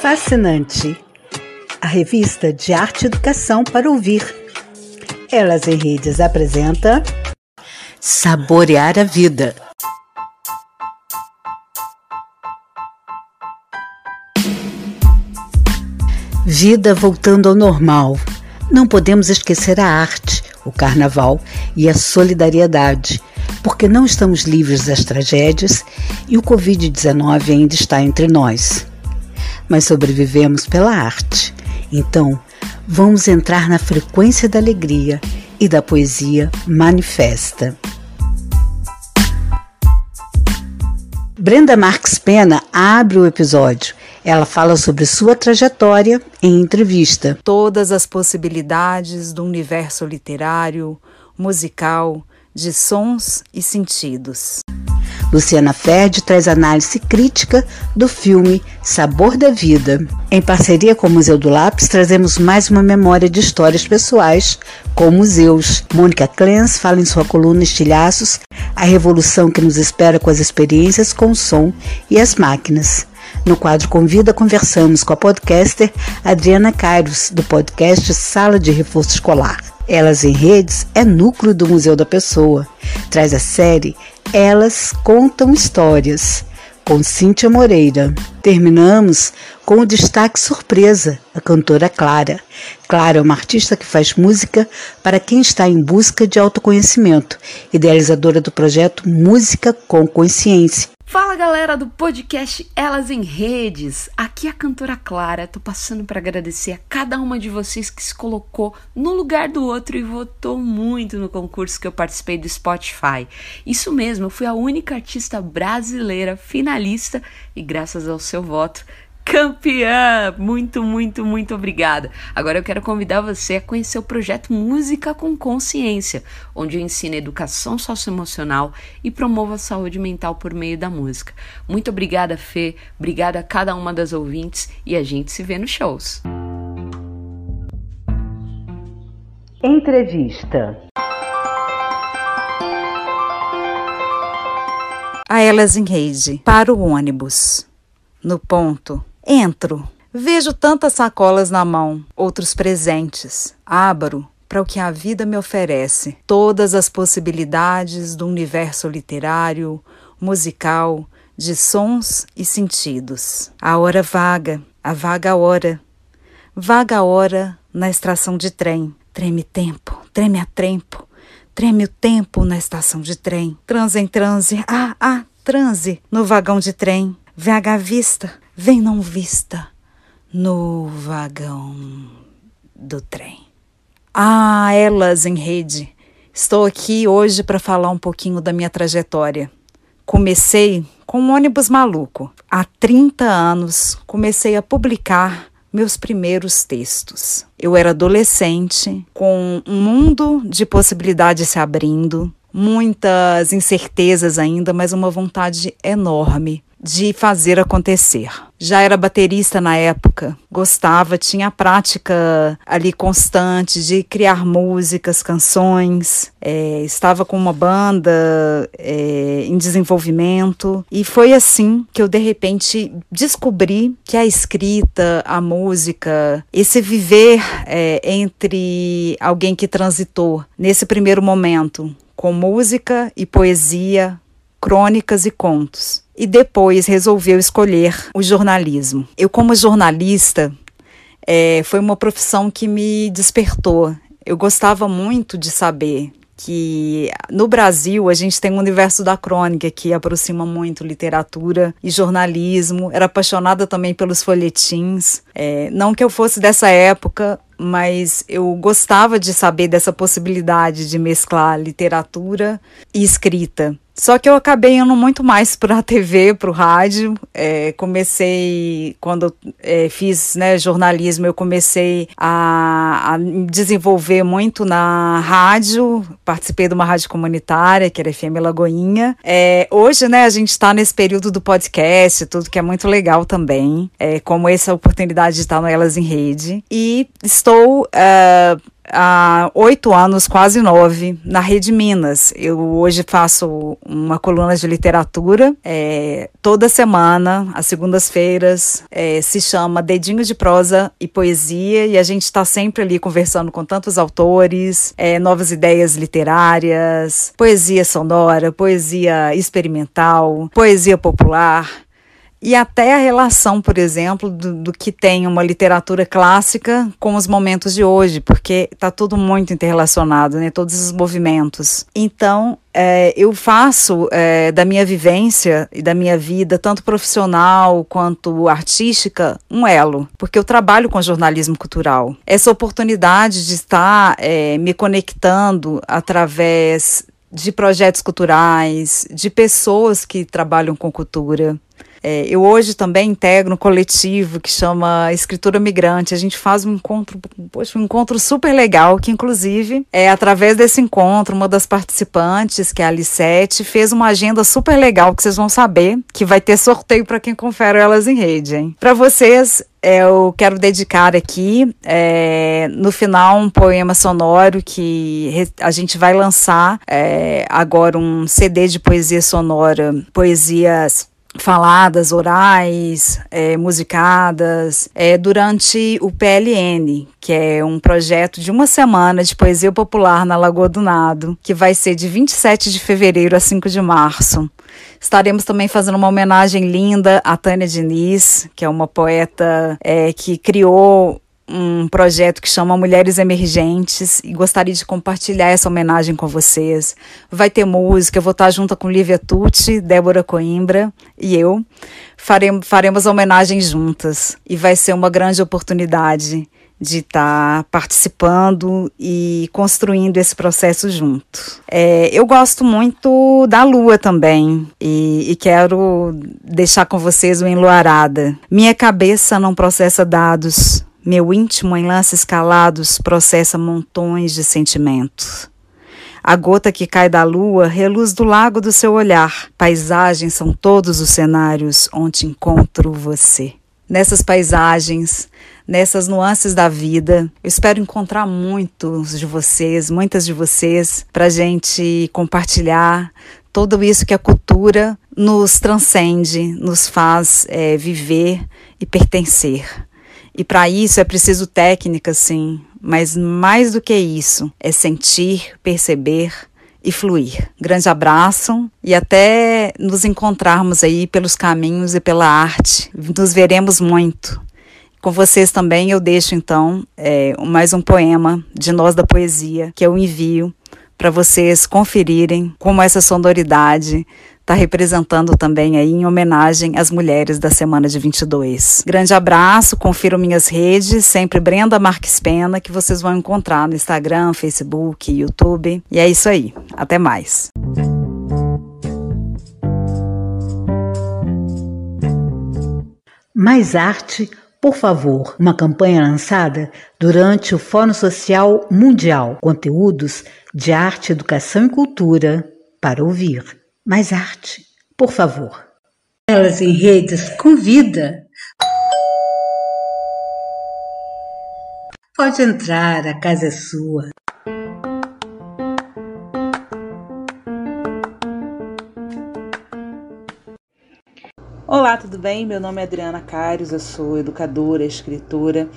Fascinante, a revista de arte e educação para ouvir. Elas em Redes apresenta Saborear a Vida. Vida voltando ao normal. Não podemos esquecer a arte, o carnaval e a solidariedade, porque não estamos livres das tragédias e o Covid-19 ainda está entre nós mas sobrevivemos pela arte. Então, vamos entrar na frequência da alegria e da poesia manifesta. Brenda Marques Pena abre o episódio. Ela fala sobre sua trajetória em entrevista. Todas as possibilidades do universo literário, musical, de sons e sentidos. Luciana Ferd traz análise crítica do filme Sabor da Vida. Em parceria com o Museu do Lápis, trazemos mais uma memória de histórias pessoais com museus. Mônica Clens fala em sua coluna Estilhaços a revolução que nos espera com as experiências com o som e as máquinas. No quadro Convida, conversamos com a podcaster Adriana Cairos, do podcast Sala de Reforço Escolar. Elas em Redes é núcleo do Museu da Pessoa. Traz a série elas contam histórias com Cíntia Moreira. Terminamos com o destaque surpresa, a cantora Clara. Clara é uma artista que faz música para quem está em busca de autoconhecimento, idealizadora do projeto Música com Consciência, Fala galera do podcast Elas em Redes, aqui é a cantora Clara. Tô passando para agradecer a cada uma de vocês que se colocou no lugar do outro e votou muito no concurso que eu participei do Spotify. Isso mesmo, eu fui a única artista brasileira finalista e graças ao seu voto campeã! Muito, muito, muito obrigada. Agora eu quero convidar você a conhecer o projeto Música com Consciência, onde eu ensino educação socioemocional e promovo a saúde mental por meio da música. Muito obrigada, Fê. Obrigada a cada uma das ouvintes e a gente se vê nos shows. Entrevista. A Elas em Rede, para o ônibus. No ponto, Entro. Vejo tantas sacolas na mão, outros presentes. Abro para o que a vida me oferece. Todas as possibilidades do universo literário, musical, de sons e sentidos. A hora vaga, a vaga hora. Vaga hora na estação de trem. Treme tempo, treme a tempo. Treme o tempo na estação de trem. Transe em transe, ah, ah, transe no vagão de trem. VH vista, vem não vista no vagão do trem. Ah, elas em rede. Estou aqui hoje para falar um pouquinho da minha trajetória. Comecei com um ônibus maluco. Há 30 anos comecei a publicar meus primeiros textos. Eu era adolescente, com um mundo de possibilidades se abrindo, muitas incertezas ainda, mas uma vontade enorme de fazer acontecer. Já era baterista na época, gostava, tinha a prática ali constante de criar músicas, canções, é, estava com uma banda é, em desenvolvimento e foi assim que eu de repente descobri que a escrita, a música, esse viver é, entre alguém que transitou nesse primeiro momento com música e poesia, crônicas e contos. E depois resolveu escolher o jornalismo. Eu, como jornalista, é, foi uma profissão que me despertou. Eu gostava muito de saber que no Brasil a gente tem um universo da crônica que aproxima muito literatura e jornalismo. Era apaixonada também pelos folhetins. É, não que eu fosse dessa época, mas eu gostava de saber dessa possibilidade de mesclar literatura e escrita. Só que eu acabei indo muito mais para a TV, para o rádio. É, comecei, quando é, fiz né, jornalismo, eu comecei a, a desenvolver muito na rádio. Participei de uma rádio comunitária, que era FM Lagoinha. É, hoje, né, a gente está nesse período do podcast, tudo que é muito legal também. É, como essa oportunidade de estar no Elas em Rede. E estou. Uh, há oito anos, quase nove, na Rede Minas. Eu hoje faço uma coluna de literatura é, toda semana, às segundas-feiras. É, se chama Dedinho de Prosa e Poesia, e a gente está sempre ali conversando com tantos autores, é, novas ideias literárias, poesia sonora, poesia experimental, poesia popular e até a relação, por exemplo, do, do, que tem uma literatura clássica com os momentos de hoje, porque está tudo muito interrelacionado, né? Todos os movimentos. Então, é, eu faço é, da minha vivência e da minha vida, tanto profissional quanto artística, um elo, porque eu trabalho com jornalismo cultural. Essa oportunidade de estar é, me conectando através de projetos culturais, de pessoas que trabalham com cultura, é, eu hoje também integro um coletivo que chama Escritura Migrante. A gente faz um encontro, poxa, um encontro super legal, que inclusive, é através desse encontro, uma das participantes, que é a Alicete, fez uma agenda super legal que vocês vão saber, que vai ter sorteio para quem confere elas em rede, hein? Para vocês, é, eu quero dedicar aqui, é, no final, um poema sonoro que a gente vai lançar é, agora um CD de poesia sonora, poesias faladas, orais, é, musicadas, é, durante o PLN, que é um projeto de uma semana de poesia popular na Lagoa do Nado, que vai ser de 27 de fevereiro a 5 de março. Estaremos também fazendo uma homenagem linda a Tânia Diniz, que é uma poeta é, que criou um projeto que chama Mulheres Emergentes e gostaria de compartilhar essa homenagem com vocês. Vai ter música, eu vou estar junto com Lívia Tucci, Débora Coimbra e eu. Faremos, faremos a homenagem juntas e vai ser uma grande oportunidade de estar participando e construindo esse processo junto. É, eu gosto muito da lua também e, e quero deixar com vocês o Enluarada. Minha cabeça não processa dados, meu íntimo, em lances calados, processa montões de sentimentos. A gota que cai da lua reluz do lago do seu olhar. Paisagens são todos os cenários onde encontro você. Nessas paisagens, nessas nuances da vida, eu espero encontrar muitos de vocês, muitas de vocês, para gente compartilhar tudo isso que a cultura nos transcende, nos faz é, viver e pertencer. E para isso é preciso técnica, sim, mas mais do que isso, é sentir, perceber e fluir. Grande abraço e até nos encontrarmos aí pelos caminhos e pela arte. Nos veremos muito. Com vocês também eu deixo então é, mais um poema de Nós da Poesia que eu envio para vocês conferirem como essa sonoridade está representando também aí em homenagem às mulheres da semana de 22. Grande abraço, confiram minhas redes, sempre Brenda Marques Pena, que vocês vão encontrar no Instagram, Facebook, YouTube. E é isso aí. Até mais. Mais arte, por favor, uma campanha lançada durante o Fórum Social Mundial. Conteúdos de arte, educação e cultura para ouvir mais arte, por favor. Elas em redes convida. Pode entrar, a casa é sua. Olá, tudo bem? Meu nome é Adriana Caires, eu sou educadora, escritora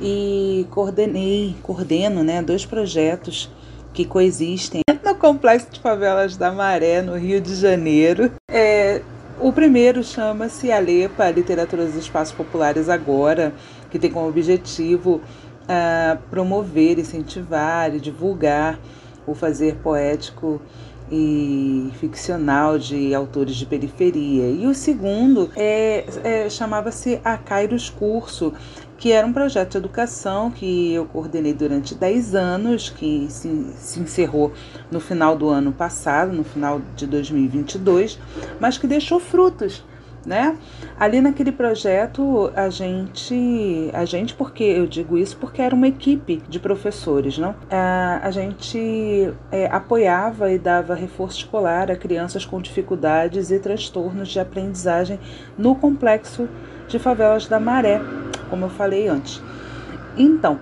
e coordenei, coordeno né, dois projetos que coexistem Complexo de Favelas da Maré, no Rio de Janeiro. É, o primeiro chama-se Alepa, Literatura dos Espaços Populares Agora, que tem como objetivo uh, promover, incentivar e divulgar o fazer poético e ficcional de autores de periferia. E o segundo é, é chamava-se A Kairos Curso, que era um projeto de educação que eu coordenei durante 10 anos, que se, se encerrou no final do ano passado, no final de 2022, mas que deixou frutos né? Ali naquele projeto a gente, a gente porque eu digo isso porque era uma equipe de professores, não? A, a gente é, apoiava e dava reforço escolar a crianças com dificuldades e transtornos de aprendizagem no complexo de favelas da Maré, como eu falei antes. Então,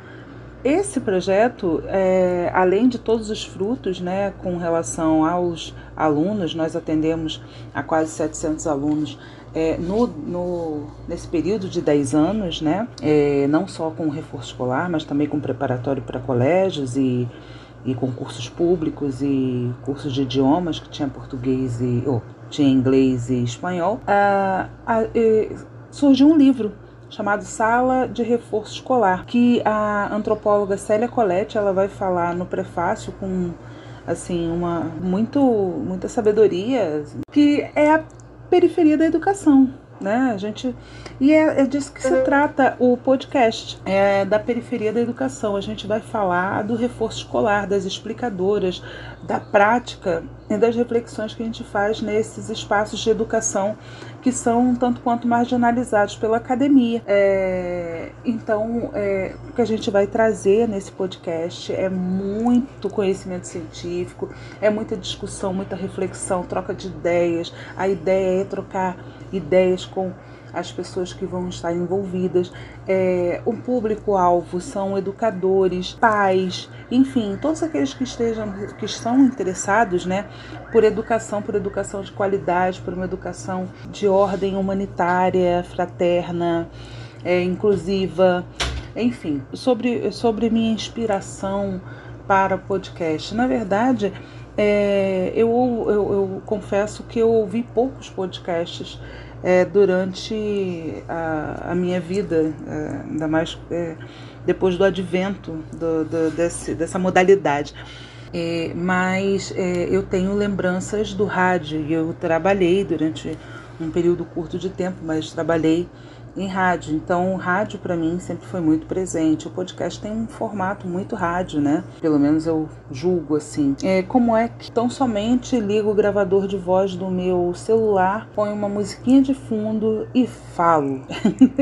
esse projeto, é, além de todos os frutos, né, com relação aos alunos, nós atendemos a quase 700 alunos é, no, no, nesse período de 10 anos, né, é, não só com reforço escolar, mas também com preparatório para colégios e, e concursos públicos e cursos de idiomas, que tinha português e oh, tinha inglês e espanhol, ah, ah, surgiu um livro chamado Sala de Reforço Escolar, que a antropóloga Célia Colette ela vai falar no prefácio com assim uma muito muita sabedoria, que é a periferia da educação, né? A gente e é, é disso que se trata o podcast, é da periferia da educação. A gente vai falar do reforço escolar, das explicadoras, da prática e das reflexões que a gente faz nesses espaços de educação que são tanto quanto marginalizados pela academia. É, então, é, o que a gente vai trazer nesse podcast é muito conhecimento científico, é muita discussão, muita reflexão, troca de ideias. A ideia é trocar ideias com as pessoas que vão estar envolvidas. É, o público-alvo são educadores, pais, enfim, todos aqueles que estejam, que estão interessados, né, por educação, por educação de qualidade, por uma educação de ordem humanitária, fraterna, é, inclusiva, enfim, sobre, sobre minha inspiração para podcast. Na verdade, é, eu, eu, eu confesso que eu ouvi poucos podcasts é, durante a, a, minha vida, é, ainda mais é, depois do advento do, do, desse, dessa modalidade. É, mas é, eu tenho lembranças do rádio e eu trabalhei durante um período curto de tempo, mas trabalhei em rádio. Então, o rádio para mim sempre foi muito presente. O podcast tem um formato muito rádio, né? Pelo menos eu julgo assim. É, como é que tão somente ligo o gravador de voz do meu celular, ponho uma musiquinha de fundo e falo.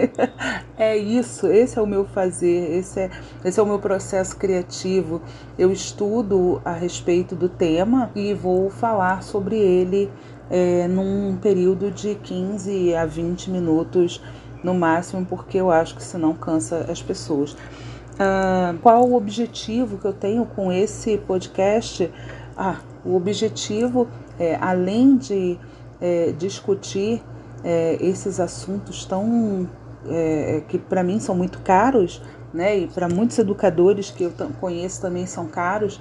é isso, esse é o meu fazer, esse é, esse é o meu processo criativo. Eu estudo a respeito do tema e vou falar sobre ele é, num período de 15 a 20 minutos no máximo, porque eu acho que senão cansa as pessoas. Ah, qual o objetivo que eu tenho com esse podcast? Ah, o objetivo é, além de é, discutir é, esses assuntos tão é, que para mim são muito caros, né, e para muitos educadores que eu conheço também são caros,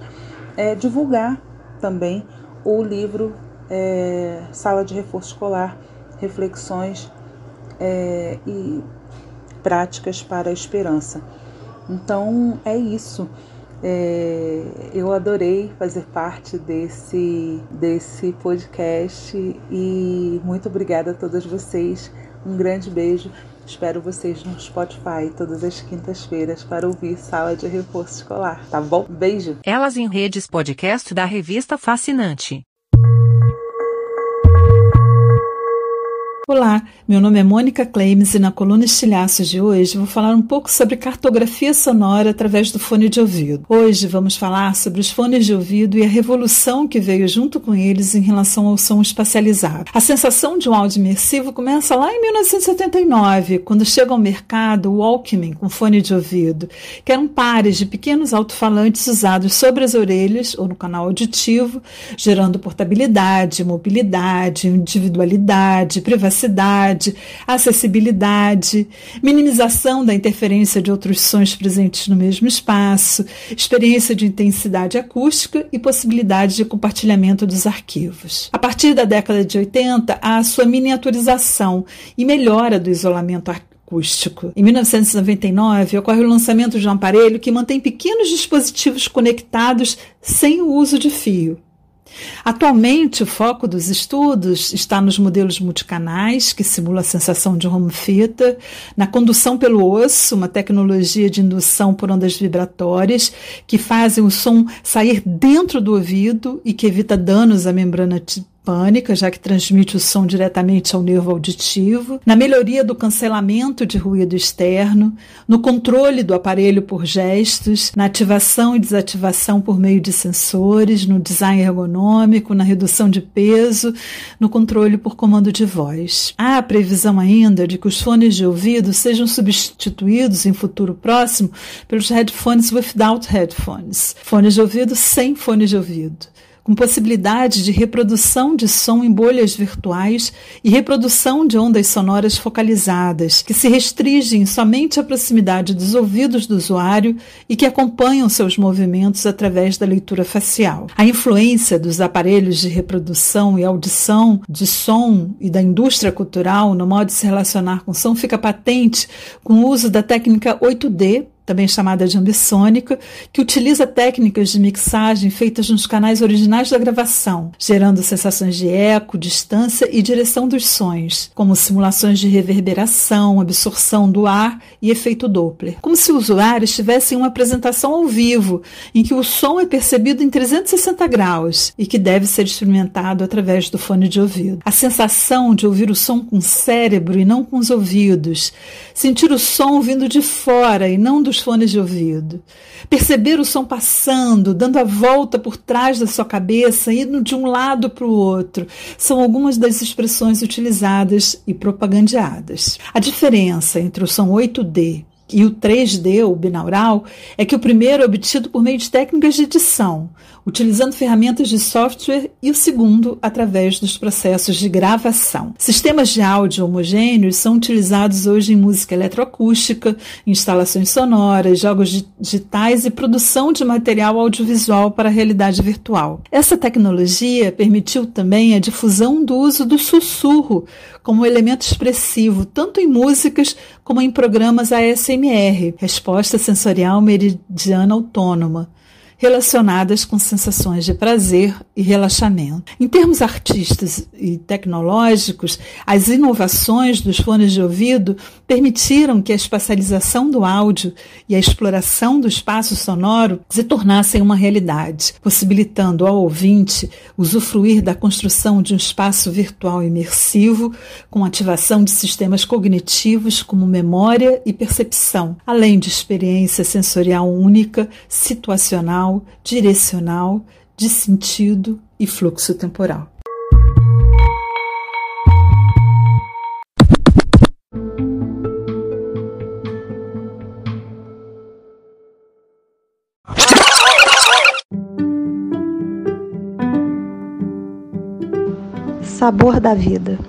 é divulgar também o livro é, Sala de Reforço Escolar, Reflexões é, e práticas para a esperança. Então é isso. É, eu adorei fazer parte desse, desse podcast e muito obrigada a todas vocês. Um grande beijo. Espero vocês no Spotify todas as quintas-feiras para ouvir Sala de Reforço Escolar, tá bom? Beijo! Elas em Redes podcast da revista Fascinante. Olá, meu nome é Mônica Kleimes e na coluna Estilhaços de hoje vou falar um pouco sobre cartografia sonora através do fone de ouvido. Hoje vamos falar sobre os fones de ouvido e a revolução que veio junto com eles em relação ao som espacializado. A sensação de um áudio imersivo começa lá em 1979, quando chega ao mercado o Walkman com fone de ouvido, que eram pares de pequenos alto-falantes usados sobre as orelhas ou no canal auditivo, gerando portabilidade, mobilidade, individualidade, privacidade privacidade, acessibilidade, minimização da interferência de outros sons presentes no mesmo espaço, experiência de intensidade acústica e possibilidade de compartilhamento dos arquivos. A partir da década de 80, há sua miniaturização e melhora do isolamento acústico. Em 1999, ocorre o lançamento de um aparelho que mantém pequenos dispositivos conectados sem o uso de fio. Atualmente, o foco dos estudos está nos modelos multicanais, que simula a sensação de home theater, na condução pelo osso, uma tecnologia de indução por ondas vibratórias, que fazem o som sair dentro do ouvido e que evita danos à membrana pânica, já que transmite o som diretamente ao nervo auditivo, na melhoria do cancelamento de ruído externo, no controle do aparelho por gestos, na ativação e desativação por meio de sensores, no design ergonômico, na redução de peso, no controle por comando de voz. Há a previsão ainda de que os fones de ouvido sejam substituídos em futuro próximo pelos headphones without headphones, fones de ouvido sem fones de ouvido com possibilidade de reprodução de som em bolhas virtuais e reprodução de ondas sonoras focalizadas, que se restringem somente à proximidade dos ouvidos do usuário e que acompanham seus movimentos através da leitura facial. A influência dos aparelhos de reprodução e audição de som e da indústria cultural no modo de se relacionar com som fica patente com o uso da técnica 8D também chamada de ambissônica, que utiliza técnicas de mixagem feitas nos canais originais da gravação, gerando sensações de eco, distância e direção dos sons, como simulações de reverberação, absorção do ar e efeito Doppler. Como se o usuário estivesse em uma apresentação ao vivo, em que o som é percebido em 360 graus e que deve ser experimentado através do fone de ouvido. A sensação de ouvir o som com o cérebro e não com os ouvidos, sentir o som vindo de fora e não do os fones de ouvido. Perceber o som passando, dando a volta por trás da sua cabeça, indo de um lado para o outro, são algumas das expressões utilizadas e propagandeadas. A diferença entre o som 8D e o 3D, o binaural, é que o primeiro é obtido por meio de técnicas de edição, utilizando ferramentas de software, e o segundo através dos processos de gravação. Sistemas de áudio homogêneos são utilizados hoje em música eletroacústica, instalações sonoras, jogos digitais e produção de material audiovisual para a realidade virtual. Essa tecnologia permitiu também a difusão do uso do sussurro como elemento expressivo, tanto em músicas como em programas ASMR, resposta sensorial meridiana autônoma relacionadas com sensações de prazer e relaxamento. Em termos artísticos e tecnológicos, as inovações dos fones de ouvido permitiram que a espacialização do áudio e a exploração do espaço sonoro se tornassem uma realidade, possibilitando ao ouvinte usufruir da construção de um espaço virtual imersivo com ativação de sistemas cognitivos como memória e percepção, além de experiência sensorial única, situacional direcional, de sentido e fluxo temporal. Sabor da vida.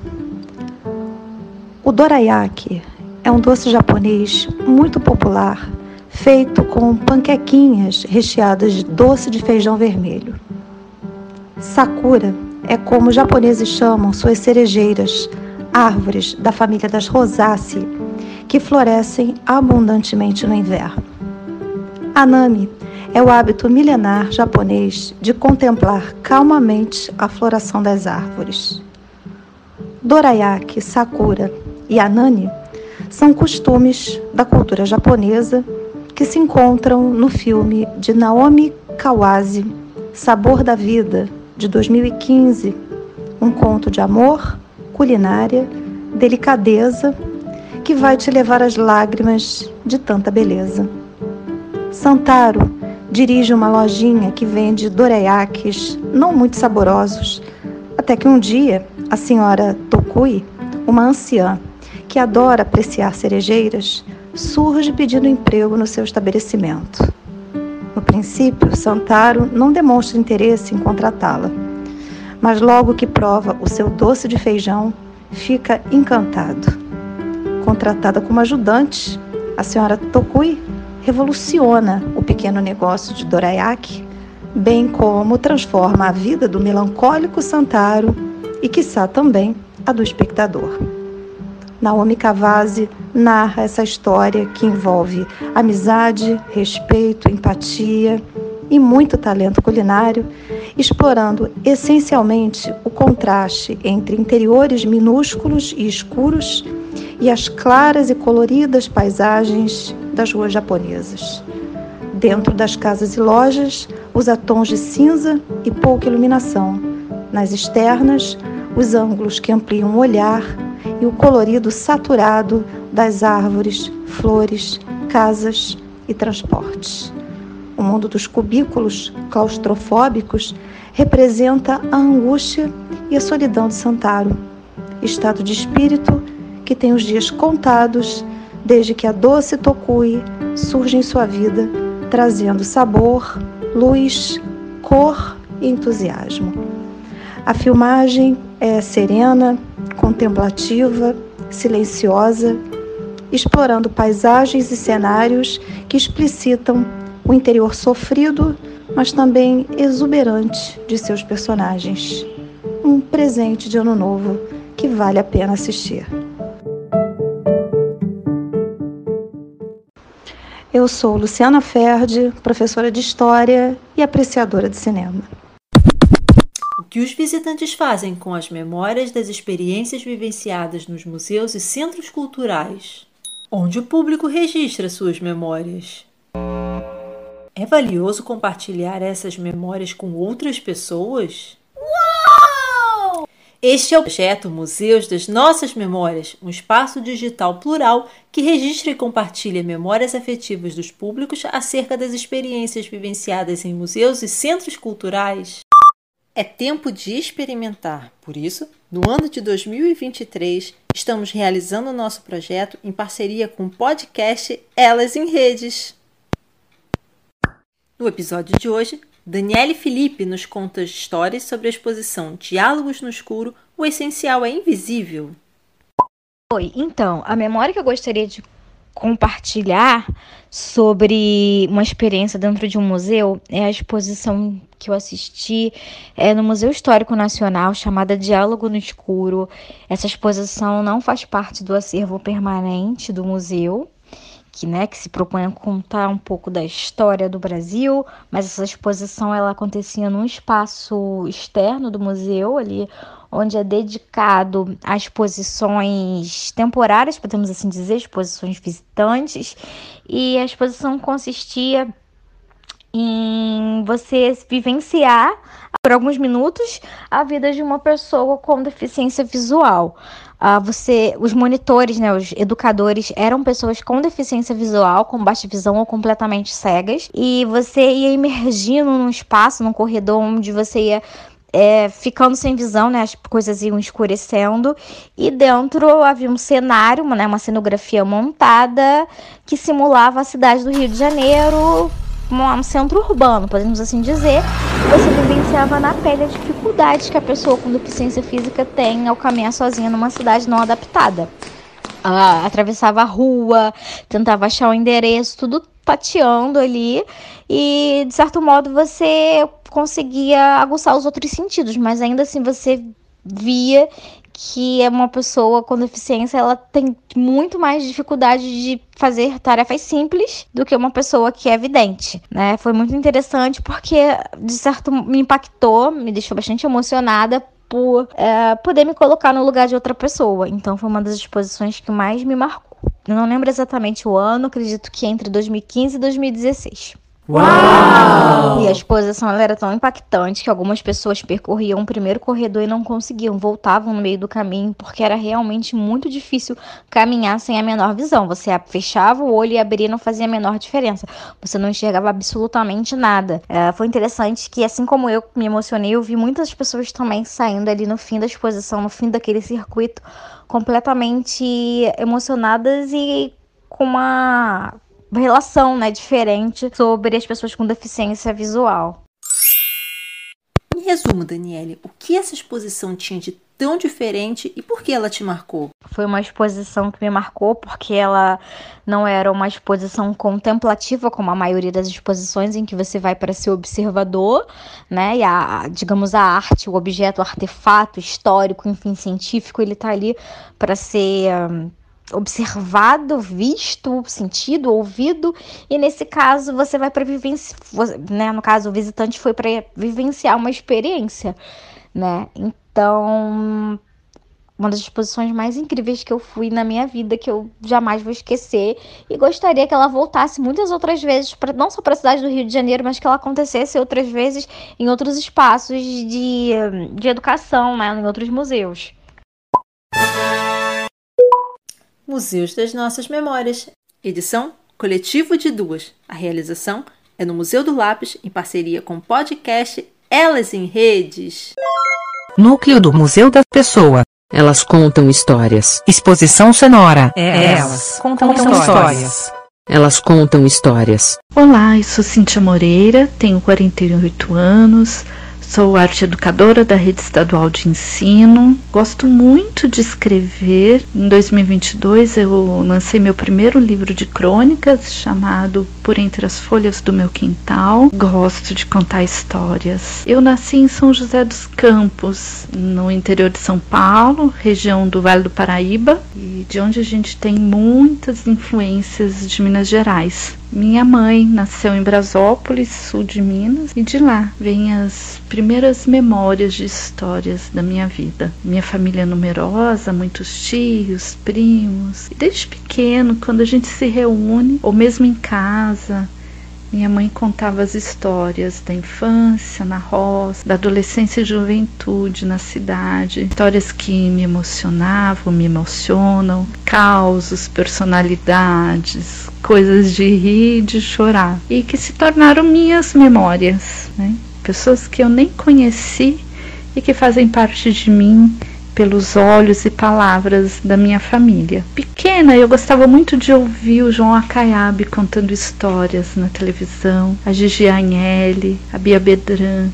O dorayaki é um doce japonês muito popular feito com panquequinhas recheadas de doce de feijão vermelho. Sakura é como os japoneses chamam suas cerejeiras, árvores da família das rosáceae, que florescem abundantemente no inverno. Anami é o hábito milenar japonês de contemplar calmamente a floração das árvores. Dorayaki, Sakura e Anani são costumes da cultura japonesa que se encontram no filme de Naomi Kawase, Sabor da Vida, de 2015, um conto de amor, culinária, delicadeza, que vai te levar às lágrimas de tanta beleza. Santaro dirige uma lojinha que vende dorayakis não muito saborosos, até que um dia a senhora Tokui, uma anciã que adora apreciar cerejeiras, surge pedindo emprego no seu estabelecimento. No princípio, Santaro não demonstra interesse em contratá-la, mas logo que prova o seu doce de feijão, fica encantado. Contratada como ajudante, a senhora Tokui revoluciona o pequeno negócio de Dorayaki, bem como transforma a vida do melancólico Santaro e, quiçá, também a do espectador. Naomi Kawase narra essa história que envolve amizade, respeito, empatia e muito talento culinário, explorando essencialmente o contraste entre interiores minúsculos e escuros e as claras e coloridas paisagens das ruas japonesas. Dentro das casas e lojas, usa tons de cinza e pouca iluminação, nas externas, os ângulos que ampliam o olhar e o colorido saturado das árvores, flores, casas e transportes. O mundo dos cubículos claustrofóbicos representa a angústia e a solidão de Santaro, estado de espírito que tem os dias contados desde que a doce Tokui surge em sua vida, trazendo sabor, luz, cor e entusiasmo. A filmagem é serena, contemplativa, silenciosa, explorando paisagens e cenários que explicitam o interior sofrido, mas também exuberante de seus personagens. Um presente de ano novo que vale a pena assistir. Eu sou Luciana Ferdi, professora de História e apreciadora de cinema. Que os visitantes fazem com as memórias das experiências vivenciadas nos museus e centros culturais? Onde o público registra suas memórias? É valioso compartilhar essas memórias com outras pessoas? Este é o projeto Museus das Nossas Memórias, um espaço digital plural que registra e compartilha memórias afetivas dos públicos acerca das experiências vivenciadas em museus e centros culturais. É tempo de experimentar, por isso, no ano de 2023, estamos realizando o nosso projeto em parceria com o podcast Elas em Redes. No episódio de hoje, Daniele Felipe nos conta histórias sobre a exposição Diálogos no Escuro O Essencial é Invisível. Oi, então, a memória que eu gostaria de compartilhar sobre uma experiência dentro de um museu é a exposição que eu assisti é, no Museu Histórico Nacional chamada Diálogo no Escuro. Essa exposição não faz parte do acervo permanente do museu, que, né, que se propõe a contar um pouco da história do Brasil, mas essa exposição ela acontecia num espaço externo do museu, ali onde é dedicado a exposições temporárias, podemos assim dizer, exposições visitantes, e a exposição consistia em você vivenciar por alguns minutos a vida de uma pessoa com deficiência visual. Uh, você, os monitores, né, os educadores eram pessoas com deficiência visual, com baixa visão ou completamente cegas, e você ia emergindo num espaço, num corredor onde você ia é, ficando sem visão, né, as coisas iam escurecendo, e dentro havia um cenário, uma, né, uma cenografia montada que simulava a cidade do Rio de Janeiro, um centro urbano, podemos assim dizer, você vivenciava na pele a dificuldade que a pessoa com deficiência física tem ao caminhar sozinha numa cidade não adaptada. Ela atravessava a rua, tentava achar o endereço, tudo tateando ali, e de certo modo você conseguia aguçar os outros sentidos, mas ainda assim você via que é uma pessoa com deficiência, ela tem muito mais dificuldade de fazer tarefas simples do que uma pessoa que é vidente, né? Foi muito interessante porque, de certo, me impactou, me deixou bastante emocionada por é, poder me colocar no lugar de outra pessoa. Então, foi uma das exposições que mais me marcou. Eu não lembro exatamente o ano, acredito que entre 2015 e 2016. Uau! E a exposição era tão impactante que algumas pessoas percorriam o primeiro corredor e não conseguiam, voltavam no meio do caminho, porque era realmente muito difícil caminhar sem a menor visão. Você fechava o olho e abria não fazia a menor diferença. Você não enxergava absolutamente nada. É, foi interessante que, assim como eu me emocionei, eu vi muitas pessoas também saindo ali no fim da exposição, no fim daquele circuito, completamente emocionadas e com uma relação né, diferente sobre as pessoas com deficiência visual. Em resumo, Daniele, o que essa exposição tinha de tão diferente e por que ela te marcou? Foi uma exposição que me marcou porque ela não era uma exposição contemplativa como a maioria das exposições em que você vai para ser observador, né? E a, digamos a arte, o objeto, o artefato histórico, enfim, científico, ele está ali para ser um, observado, visto, sentido, ouvido, e nesse caso você vai para vivenciar, né, no caso o visitante foi para vivenciar uma experiência, né? Então, uma das exposições mais incríveis que eu fui na minha vida, que eu jamais vou esquecer. E gostaria que ela voltasse muitas outras vezes, pra, não só para a cidade do Rio de Janeiro, mas que ela acontecesse outras vezes em outros espaços de, de educação, né, em outros museus. Museus das Nossas Memórias. Edição Coletivo de Duas. A realização é no Museu do Lápis, em parceria com o podcast Elas em Redes. Núcleo do Museu da Pessoa. Elas contam histórias. Exposição sonora. É, elas contam, contam histórias. histórias. Elas contam histórias. Olá, eu sou Cíntia Moreira, tenho 48 anos, Sou arte educadora da Rede Estadual de Ensino. Gosto muito de escrever. Em 2022 eu lancei meu primeiro livro de crônicas chamado Por Entre as Folhas do Meu Quintal. Gosto de contar histórias. Eu nasci em São José dos Campos, no interior de São Paulo, região do Vale do Paraíba, e de onde a gente tem muitas influências de Minas Gerais. Minha mãe nasceu em Brasópolis, sul de Minas, e de lá vêm as primeiras memórias de histórias da minha vida. Minha família é numerosa, muitos tios, primos. E desde pequeno, quando a gente se reúne, ou mesmo em casa, minha mãe contava as histórias da infância na roça, da adolescência e juventude na cidade, histórias que me emocionavam, me emocionam, causos, personalidades, coisas de rir e de chorar, e que se tornaram minhas memórias, né? Pessoas que eu nem conheci e que fazem parte de mim pelos olhos e palavras da minha família. Pequena, eu gostava muito de ouvir o João Acaiabe contando histórias na televisão, a Gigi Agnelli, a Bia Bedran.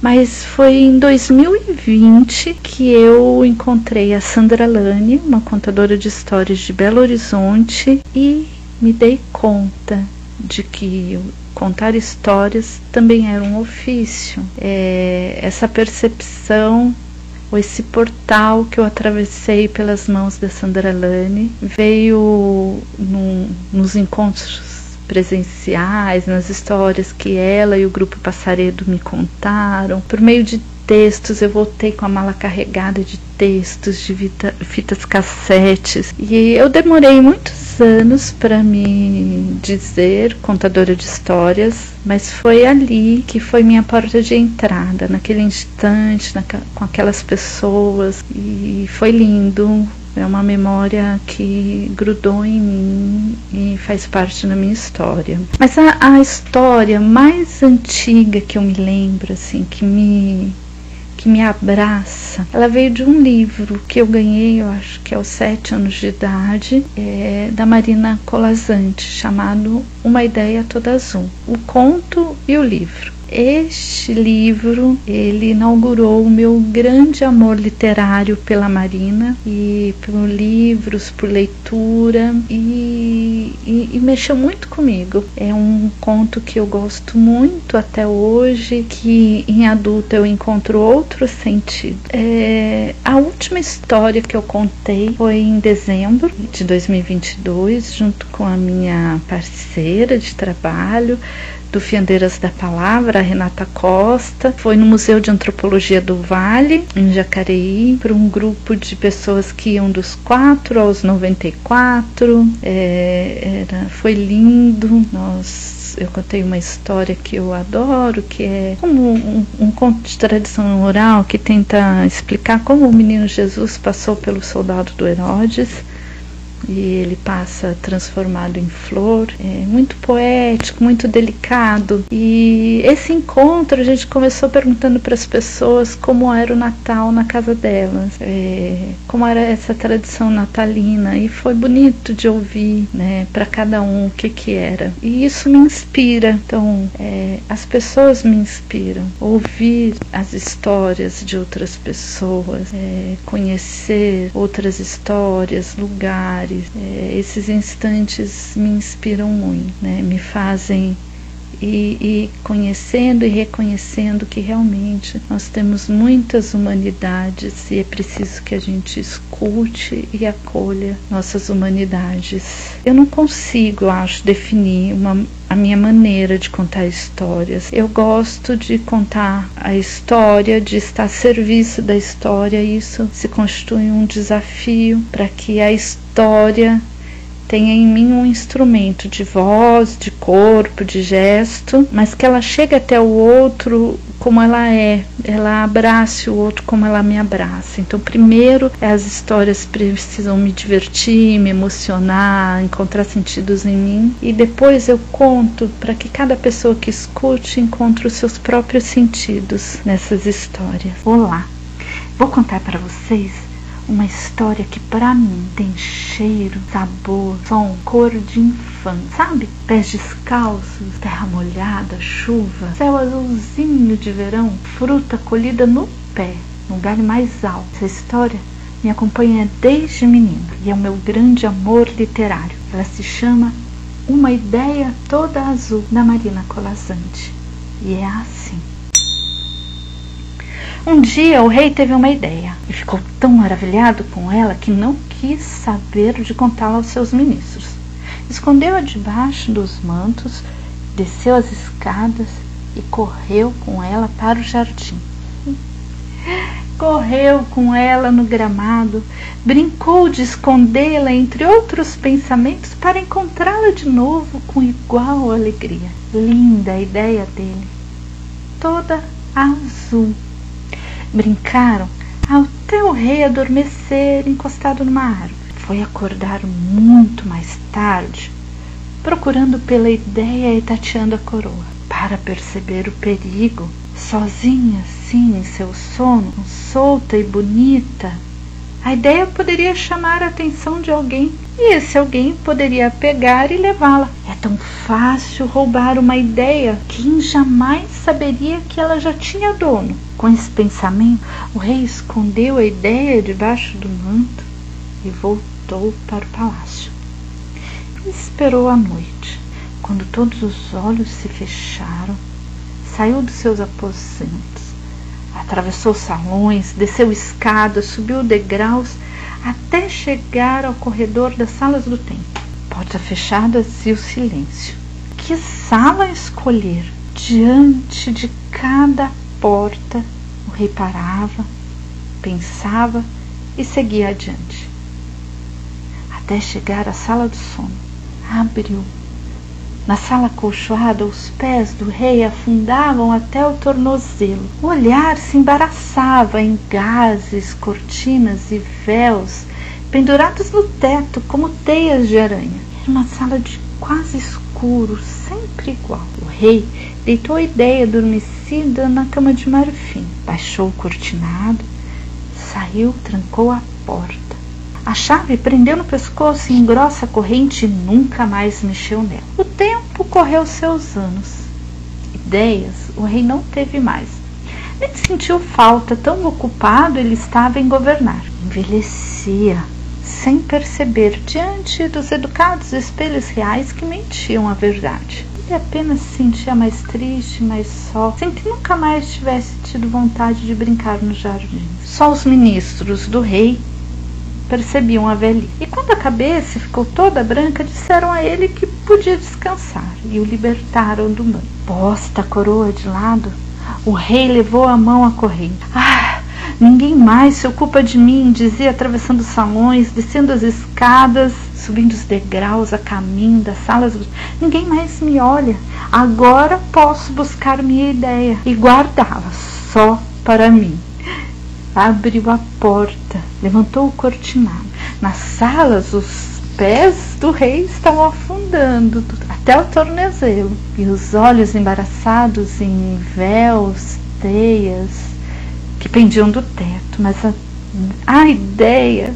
Mas foi em 2020 que eu encontrei a Sandra Lani, uma contadora de histórias de Belo Horizonte, e me dei conta de que contar histórias também era um ofício. É, essa percepção ou esse portal que eu atravessei pelas mãos da Sandra Lane veio num, nos encontros presenciais, nas histórias que ela e o grupo Passaredo me contaram, por meio de textos, eu voltei com a mala carregada de textos, de fita, fitas cassetes, e eu demorei muitos anos para me dizer contadora de histórias, mas foi ali que foi minha porta de entrada, naquele instante, com aquelas pessoas, e foi lindo. É uma memória que grudou em mim e faz parte da minha história. Mas a, a história mais antiga que eu me lembro, assim, que me que me abraça. Ela veio de um livro que eu ganhei, eu acho que aos sete anos de idade, é, da Marina Colazante, chamado Uma Ideia Toda Azul. O conto e o livro. Este livro, ele inaugurou o meu grande amor literário pela Marina e por livros, por leitura e, e, e, mexeu muito comigo. É um conto que eu gosto muito até hoje, que em adulta eu encontro outro sentido. É, a última história que eu contei foi em dezembro de 2022, junto com a minha parceira de trabalho, do Fiandeiras da Palavra, a Renata Costa, foi no Museu de Antropologia do Vale, em Jacareí, para um grupo de pessoas que iam dos 4 aos 94. É, era, foi lindo, nós eu contei uma história que eu adoro, que é como um, um, conto de tradição oral que tenta explicar como o menino Jesus passou pelo soldado do Herodes e ele passa transformado em flor. É muito poético, muito delicado. E esse encontro a gente começou perguntando para as pessoas como era o Natal na casa delas, é, como era essa tradição natalina. E foi bonito de ouvir, né, para cada um o que que era. E isso me inspira. Então, é, as pessoas me inspiram. Ouvir as histórias de outras pessoas, é, conhecer outras histórias, lugares é, esses instantes me inspiram muito, né? me fazem e conhecendo e reconhecendo que realmente nós temos muitas humanidades e é preciso que a gente escute e acolha nossas humanidades. Eu não consigo, eu acho, definir uma, a minha maneira de contar histórias. Eu gosto de contar a história, de estar a serviço da história. Isso se constitui um desafio para que a história tenha em mim um instrumento de voz, de corpo, de gesto, mas que ela chegue até o outro como ela é, ela abrace o outro como ela me abraça. Então, primeiro, as histórias precisam me divertir, me emocionar, encontrar sentidos em mim, e depois eu conto para que cada pessoa que escute encontre os seus próprios sentidos nessas histórias. Olá, vou contar para vocês uma história que para mim tem cheiro, sabor, som, cor de infância, sabe? Pés descalços, terra molhada, chuva, céu azulzinho de verão, fruta colhida no pé, no galho mais alto. Essa história me acompanha desde menina e é o meu grande amor literário. Ela se chama Uma Ideia Toda Azul, da Marina Colasanti. E é assim. Um dia o rei teve uma ideia e ficou tão maravilhado com ela que não quis saber de contá-la aos seus ministros. Escondeu-a debaixo dos mantos, desceu as escadas e correu com ela para o jardim. Correu com ela no gramado, brincou de escondê-la entre outros pensamentos para encontrá-la de novo com igual alegria. Linda a ideia dele, toda azul Brincaram até o rei adormecer encostado numa árvore. Foi acordar muito mais tarde, procurando pela ideia e tateando a coroa, para perceber o perigo. Sozinha assim em seu sono, solta e bonita, a ideia poderia chamar a atenção de alguém e esse alguém poderia pegar e levá-la. É tão fácil roubar uma ideia, quem jamais saberia que ela já tinha dono? Com esse pensamento, o rei escondeu a ideia debaixo do manto e voltou para o palácio. Esperou a noite. Quando todos os olhos se fecharam, saiu dos seus aposentos Atravessou salões, desceu escadas, subiu degraus até chegar ao corredor das salas do templo. Portas fechadas e o silêncio. Que sala escolher? Diante de cada porta, o rei parava, pensava e seguia adiante. Até chegar à sala do sono. Abriu na sala colchoada, os pés do rei afundavam até o tornozelo. O olhar se embaraçava em gases, cortinas e véus pendurados no teto como teias de aranha. Era uma sala de quase escuro, sempre igual. O rei deitou a ideia adormecida na cama de marfim, baixou o cortinado, saiu, trancou a porta. A chave prendeu no pescoço e engrossa a corrente e nunca mais mexeu nela. O tempo correu seus anos. Ideias o rei não teve mais. Nem sentiu falta, tão ocupado ele estava em governar. Envelhecia, sem perceber, diante dos educados espelhos reais que mentiam a verdade. Ele apenas se sentia mais triste, mais só, sem que nunca mais tivesse tido vontade de brincar no jardim. Só os ministros do rei percebiam a velhice. E quando a cabeça ficou toda branca, disseram a ele que podia descansar e o libertaram do manto. Posta a coroa de lado, o rei levou a mão à corrente. Ah, ninguém mais se ocupa de mim, dizia, atravessando os salões, descendo as escadas, subindo os degraus a caminho das salas. Ninguém mais me olha. Agora posso buscar minha ideia e guardá-la só para mim abriu a porta, levantou o cortinado. Nas salas, os pés do rei estavam afundando até o tornozelo e os olhos embaraçados em véus, teias que pendiam do teto. Mas a, a ideia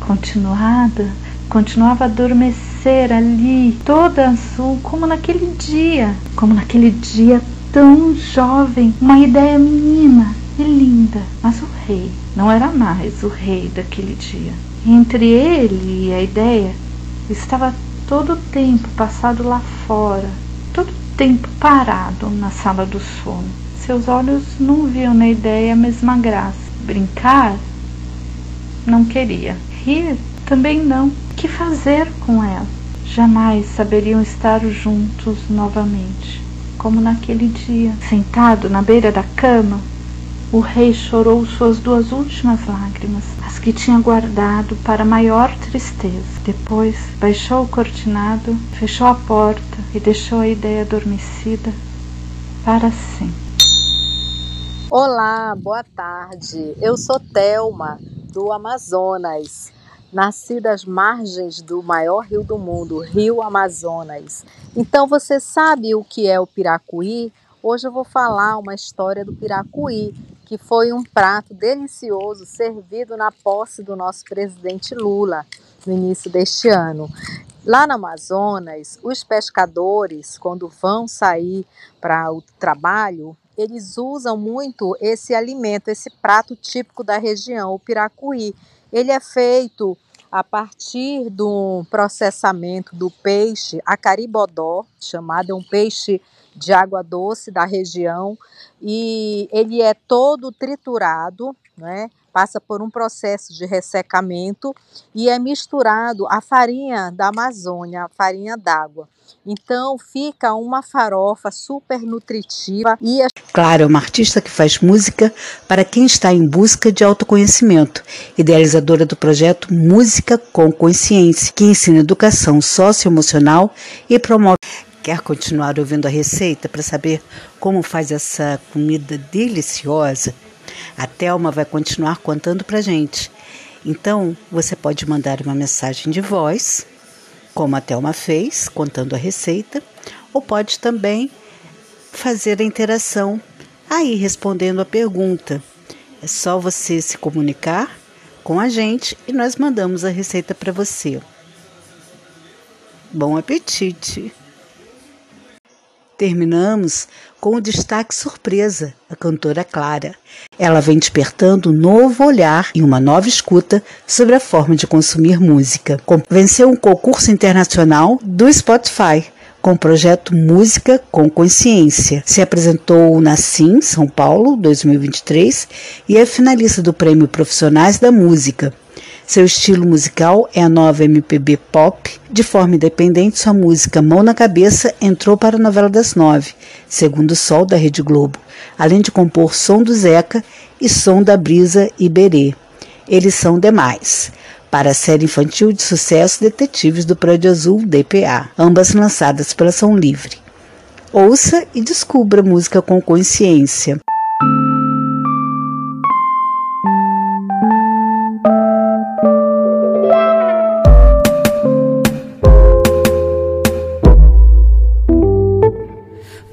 continuada continuava a adormecer ali, toda azul, como naquele dia, como naquele dia tão jovem, uma ideia menina e linda. Mas o rei não era mais o rei daquele dia. Entre ele e a ideia estava todo o tempo passado lá fora, todo o tempo parado na sala do sono. Seus olhos não viam na ideia a mesma graça. Brincar? Não queria. Rir? Também não. O que fazer com ela? Jamais saberiam estar juntos novamente, como naquele dia. Sentado na beira da cama, o rei chorou suas duas últimas lágrimas, as que tinha guardado para maior tristeza. Depois baixou o cortinado, fechou a porta e deixou a ideia adormecida para sempre. Olá, boa tarde. Eu sou Telma, do Amazonas. Nasci das margens do maior rio do mundo, Rio Amazonas. Então você sabe o que é o piracuí? Hoje eu vou falar uma história do piracuí, que foi um prato delicioso servido na posse do nosso presidente Lula no início deste ano. Lá no Amazonas, os pescadores, quando vão sair para o trabalho, eles usam muito esse alimento, esse prato típico da região, o piracuí. Ele é feito a partir do processamento do peixe acaribodó, chamado é um peixe de água doce da região, e ele é todo triturado, né? Passa por um processo de ressecamento e é misturado à farinha da Amazônia, a farinha d'água. Então fica uma farofa super nutritiva e a... Claro, é uma artista que faz música para quem está em busca de autoconhecimento, idealizadora do projeto Música com Consciência, que ensina educação socioemocional e promove Quer continuar ouvindo a receita para saber como faz essa comida deliciosa? A Thelma vai continuar contando para gente. Então, você pode mandar uma mensagem de voz, como a Thelma fez, contando a receita, ou pode também fazer a interação aí respondendo a pergunta. É só você se comunicar com a gente e nós mandamos a receita para você. Bom apetite! Terminamos com o destaque surpresa, a cantora Clara. Ela vem despertando um novo olhar e uma nova escuta sobre a forma de consumir música. Venceu um concurso internacional do Spotify com o projeto Música com Consciência. Se apresentou na SIM, São Paulo, 2023, e é finalista do Prêmio Profissionais da Música. Seu estilo musical é a nova MPB pop. De forma independente, sua música Mão na Cabeça entrou para a novela das nove, Segundo o Sol da Rede Globo, além de compor som do Zeca e som da Brisa Iberê. Eles são demais. Para a série infantil de sucesso Detetives do Prédio Azul DPA, ambas lançadas pela São Livre. Ouça e descubra música com consciência.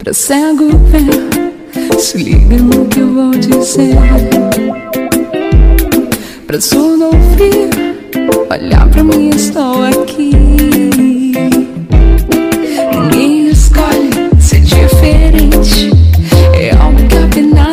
Pra cego ver, se liga no que eu vou dizer. Pra surdo ouvir, olhar pra mim, estou aqui. Ninguém escolhe ser diferente. É algo que apenas